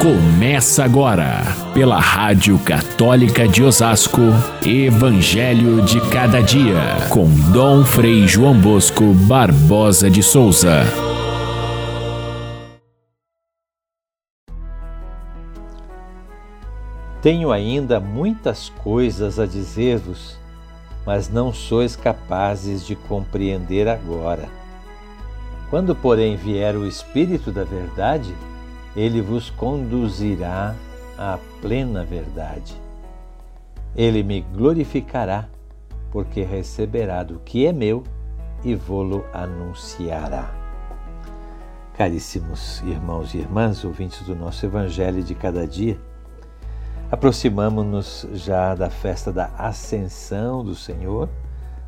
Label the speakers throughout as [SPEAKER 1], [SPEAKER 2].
[SPEAKER 1] Começa agora, pela Rádio Católica de Osasco, Evangelho de Cada Dia, com Dom Frei João Bosco Barbosa de Souza.
[SPEAKER 2] Tenho ainda muitas coisas a dizer-vos, mas não sois capazes de compreender agora. Quando, porém, vier o Espírito da Verdade, ele vos conduzirá à plena verdade. Ele me glorificará, porque receberá do que é meu e vô-lo anunciará. Caríssimos irmãos e irmãs, ouvintes do nosso Evangelho de cada dia, aproximamos-nos já da festa da Ascensão do Senhor,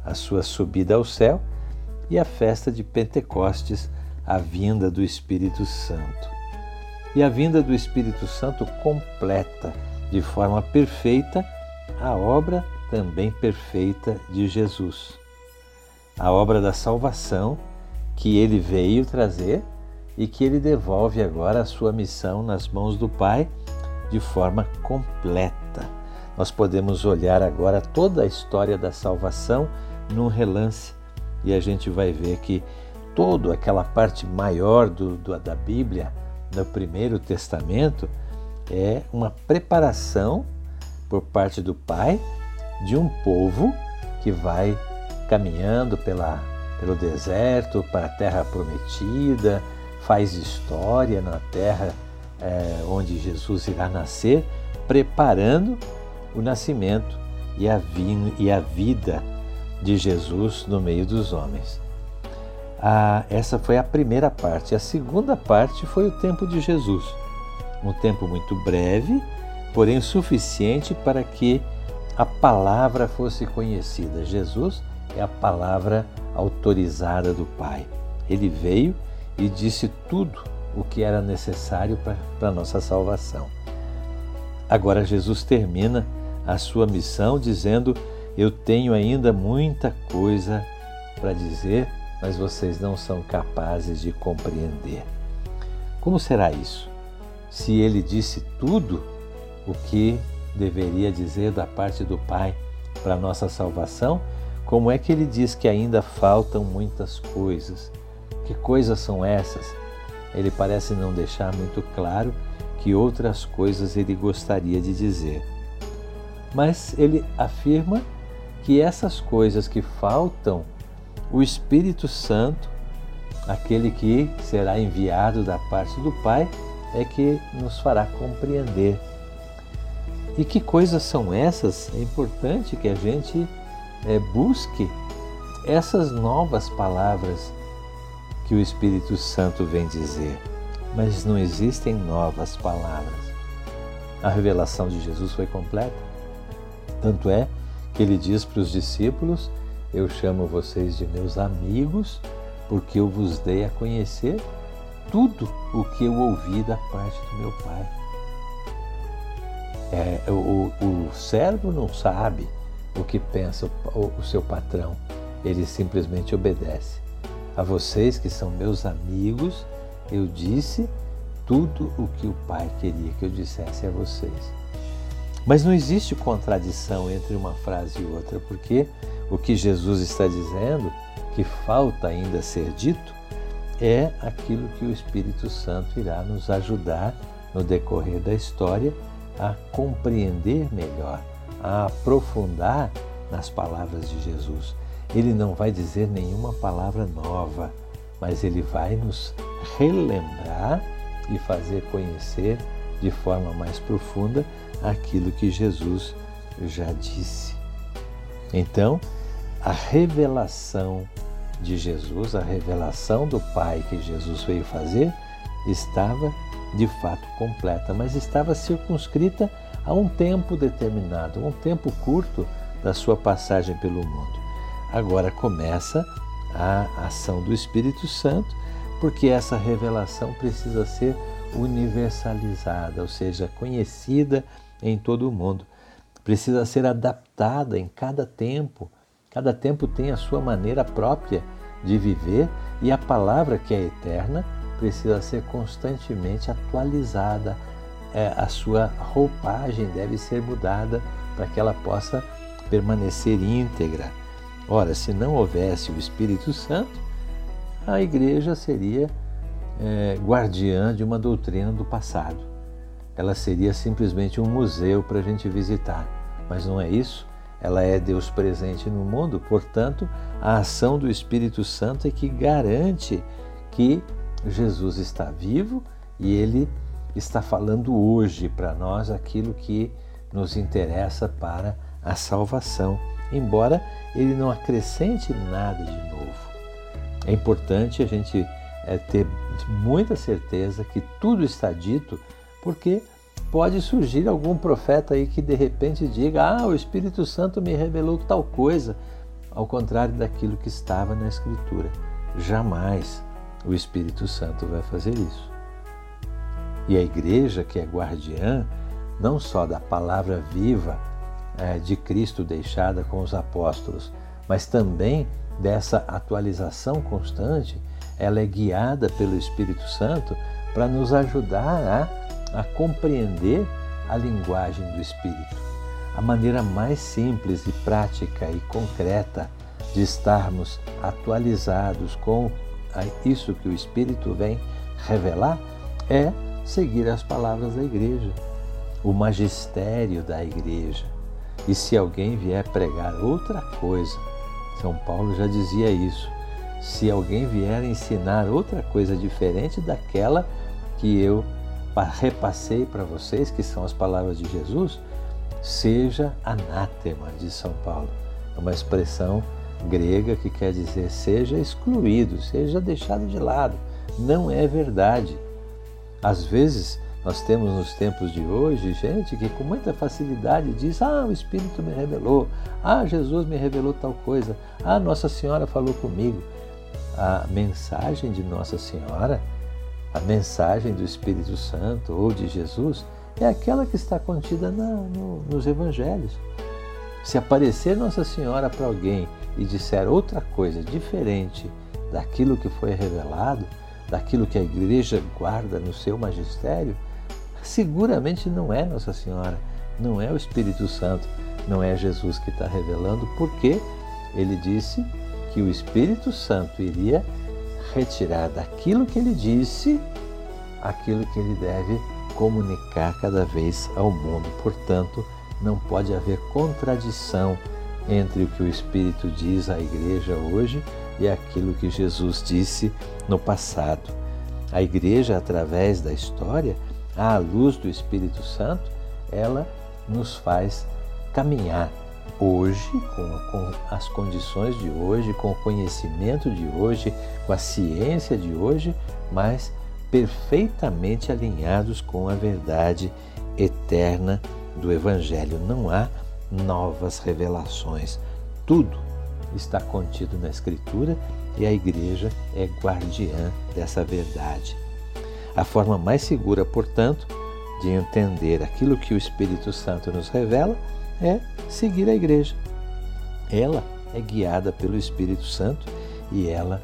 [SPEAKER 2] a sua subida ao céu, e a festa de Pentecostes, a vinda do Espírito Santo e a vinda do Espírito Santo completa de forma perfeita a obra também perfeita de Jesus. A obra da salvação que ele veio trazer e que ele devolve agora a sua missão nas mãos do Pai de forma completa. Nós podemos olhar agora toda a história da salvação num relance e a gente vai ver que toda aquela parte maior do, do da Bíblia no Primeiro Testamento é uma preparação por parte do Pai de um povo que vai caminhando pela, pelo deserto para a terra prometida, faz história na terra é, onde Jesus irá nascer, preparando o nascimento e a, e a vida de Jesus no meio dos homens. Ah, essa foi a primeira parte. A segunda parte foi o tempo de Jesus. Um tempo muito breve, porém suficiente para que a palavra fosse conhecida. Jesus é a palavra autorizada do Pai. Ele veio e disse tudo o que era necessário para a nossa salvação. Agora, Jesus termina a sua missão dizendo: Eu tenho ainda muita coisa para dizer mas vocês não são capazes de compreender. Como será isso? Se ele disse tudo o que deveria dizer da parte do Pai para nossa salvação, como é que ele diz que ainda faltam muitas coisas? Que coisas são essas? Ele parece não deixar muito claro que outras coisas ele gostaria de dizer. Mas ele afirma que essas coisas que faltam o Espírito Santo, aquele que será enviado da parte do Pai, é que nos fará compreender. E que coisas são essas? É importante que a gente é, busque essas novas palavras que o Espírito Santo vem dizer. Mas não existem novas palavras. A revelação de Jesus foi completa. Tanto é que ele diz para os discípulos eu chamo vocês de meus amigos, porque eu vos dei a conhecer tudo o que eu ouvi da parte do meu Pai. É, o, o servo não sabe o que pensa o, o seu patrão, ele simplesmente obedece. A vocês que são meus amigos, eu disse tudo o que o Pai queria que eu dissesse a vocês. Mas não existe contradição entre uma frase e outra, porque o que Jesus está dizendo, que falta ainda ser dito, é aquilo que o Espírito Santo irá nos ajudar no decorrer da história a compreender melhor, a aprofundar nas palavras de Jesus. Ele não vai dizer nenhuma palavra nova, mas ele vai nos relembrar e fazer conhecer de forma mais profunda aquilo que Jesus já disse. Então, a revelação de Jesus, a revelação do Pai que Jesus veio fazer, estava de fato completa, mas estava circunscrita a um tempo determinado, um tempo curto da sua passagem pelo mundo. Agora começa a ação do Espírito Santo, porque essa revelação precisa ser universalizada, ou seja, conhecida em todo o mundo. Precisa ser adaptada em cada tempo Cada tempo tem a sua maneira própria de viver e a palavra que é eterna precisa ser constantemente atualizada, é, a sua roupagem deve ser mudada para que ela possa permanecer íntegra. Ora, se não houvesse o Espírito Santo, a igreja seria é, guardiã de uma doutrina do passado. Ela seria simplesmente um museu para a gente visitar. Mas não é isso. Ela é Deus presente no mundo, portanto, a ação do Espírito Santo é que garante que Jesus está vivo e ele está falando hoje para nós aquilo que nos interessa para a salvação, embora ele não acrescente nada de novo. É importante a gente é, ter muita certeza que tudo está dito, porque pode surgir algum profeta aí que de repente diga: Ah, o Espírito Santo me revelou tal coisa, ao contrário daquilo que estava na Escritura. Jamais o Espírito Santo vai fazer isso. E a igreja, que é guardiã, não só da palavra viva é, de Cristo deixada com os apóstolos, mas também dessa atualização constante, ela é guiada pelo Espírito Santo para nos ajudar a, a compreender a linguagem do Espírito. A maneira mais simples e prática e concreta de estarmos atualizados com isso que o Espírito vem revelar é seguir as palavras da igreja, o magistério da igreja. E se alguém vier pregar outra coisa, São Paulo já dizia isso, se alguém vier ensinar outra coisa diferente daquela que eu repassei para vocês, que são as palavras de Jesus, seja anátema, diz São Paulo. É uma expressão grega que quer dizer seja excluído, seja deixado de lado. Não é verdade. Às vezes, nós temos nos tempos de hoje gente que com muita facilidade diz: Ah, o Espírito me revelou, ah, Jesus me revelou tal coisa, ah, Nossa Senhora falou comigo. A mensagem de Nossa Senhora, a mensagem do Espírito Santo ou de Jesus, é aquela que está contida na, no, nos Evangelhos. Se aparecer Nossa Senhora para alguém e disser outra coisa diferente daquilo que foi revelado, daquilo que a igreja guarda no seu magistério, seguramente não é Nossa Senhora, não é o Espírito Santo, não é Jesus que está revelando, porque ele disse que o Espírito Santo iria retirar daquilo que ele disse aquilo que ele deve comunicar cada vez ao mundo. Portanto, não pode haver contradição entre o que o Espírito diz à igreja hoje e aquilo que Jesus disse no passado. A igreja, através da história, à luz do Espírito Santo, ela nos faz caminhar hoje, com, as condições de hoje, com o conhecimento de hoje, com a ciência de hoje, mas perfeitamente alinhados com a verdade eterna do Evangelho. Não há novas revelações. Tudo está contido na Escritura e a igreja é guardiã dessa verdade. A forma mais segura, portanto, de entender aquilo que o Espírito Santo nos revela é seguir a igreja. Ela é guiada pelo Espírito Santo e ela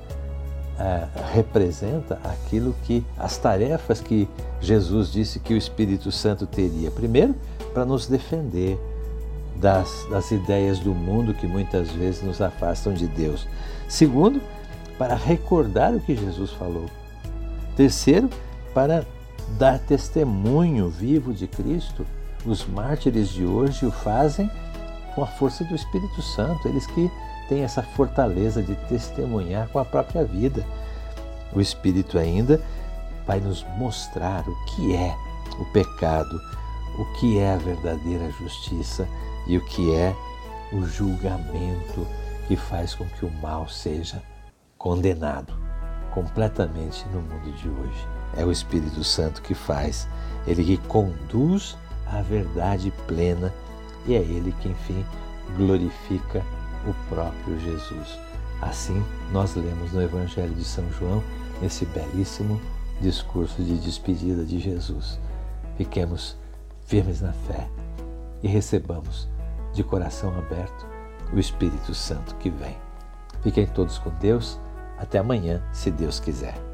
[SPEAKER 2] ah, representa aquilo que as tarefas que Jesus disse que o Espírito Santo teria. Primeiro, para nos defender das, das ideias do mundo que muitas vezes nos afastam de Deus. Segundo, para recordar o que Jesus falou. Terceiro, para dar testemunho vivo de Cristo. Os mártires de hoje o fazem com a força do Espírito Santo, eles que têm essa fortaleza de testemunhar com a própria vida. O Espírito ainda vai nos mostrar o que é o pecado, o que é a verdadeira justiça e o que é o julgamento que faz com que o mal seja condenado completamente no mundo de hoje. É o Espírito Santo que faz, ele que conduz a verdade plena e é ele que, enfim, glorifica o próprio Jesus. Assim, nós lemos no Evangelho de São João, nesse belíssimo discurso de despedida de Jesus. Fiquemos firmes na fé e recebamos de coração aberto o Espírito Santo que vem. Fiquem todos com Deus. Até amanhã, se Deus quiser.